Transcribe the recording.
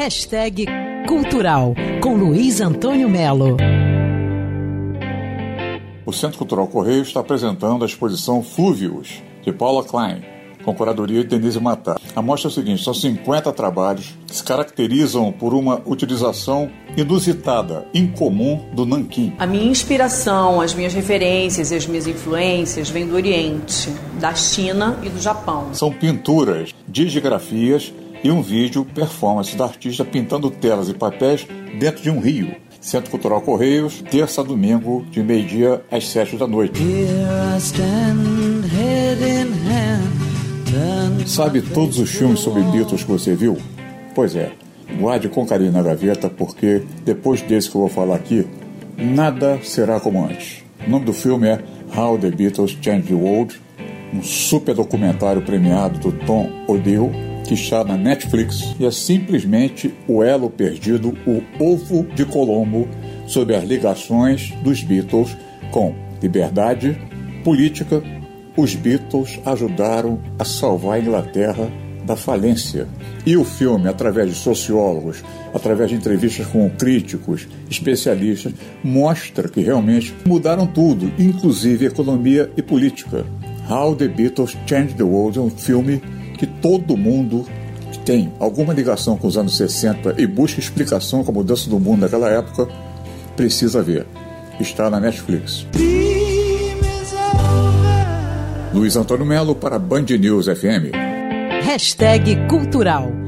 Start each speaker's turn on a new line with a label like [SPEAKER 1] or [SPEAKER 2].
[SPEAKER 1] Hashtag Cultural com Luiz Antônio Melo.
[SPEAKER 2] O Centro Cultural Correio está apresentando a exposição Flúvios, de Paula Klein, com curadoria de Denise Matar. A mostra é o seguinte: são 50 trabalhos que se caracterizam por uma utilização inusitada, incomum do nanquim.
[SPEAKER 3] A minha inspiração, as minhas referências e as minhas influências vêm do Oriente, da China e do Japão.
[SPEAKER 2] São pinturas, digigrafias e um vídeo performance da artista pintando telas e papéis dentro de um rio. Centro Cultural Correios, terça a domingo, de meio-dia às sete da noite. Sabe todos os filmes sobre Beatles que você viu? Pois é, guarde com carinho na gaveta, porque depois desse que eu vou falar aqui, nada será como antes. O nome do filme é How the Beatles Changed the World, um super documentário premiado do Tom Odell, que na Netflix e é simplesmente o elo perdido, o ovo de Colombo sobre as ligações dos Beatles com liberdade, política. Os Beatles ajudaram a salvar a Inglaterra da falência. E o filme, através de sociólogos, através de entrevistas com críticos, especialistas, mostra que realmente mudaram tudo, inclusive economia e política. How the Beatles Changed the World é um filme que todo mundo que tem alguma ligação com os anos 60 e busca explicação com a mudança do mundo naquela época precisa ver. Está na Netflix. Luiz Antônio Melo para Band News FM.
[SPEAKER 1] Hashtag Cultural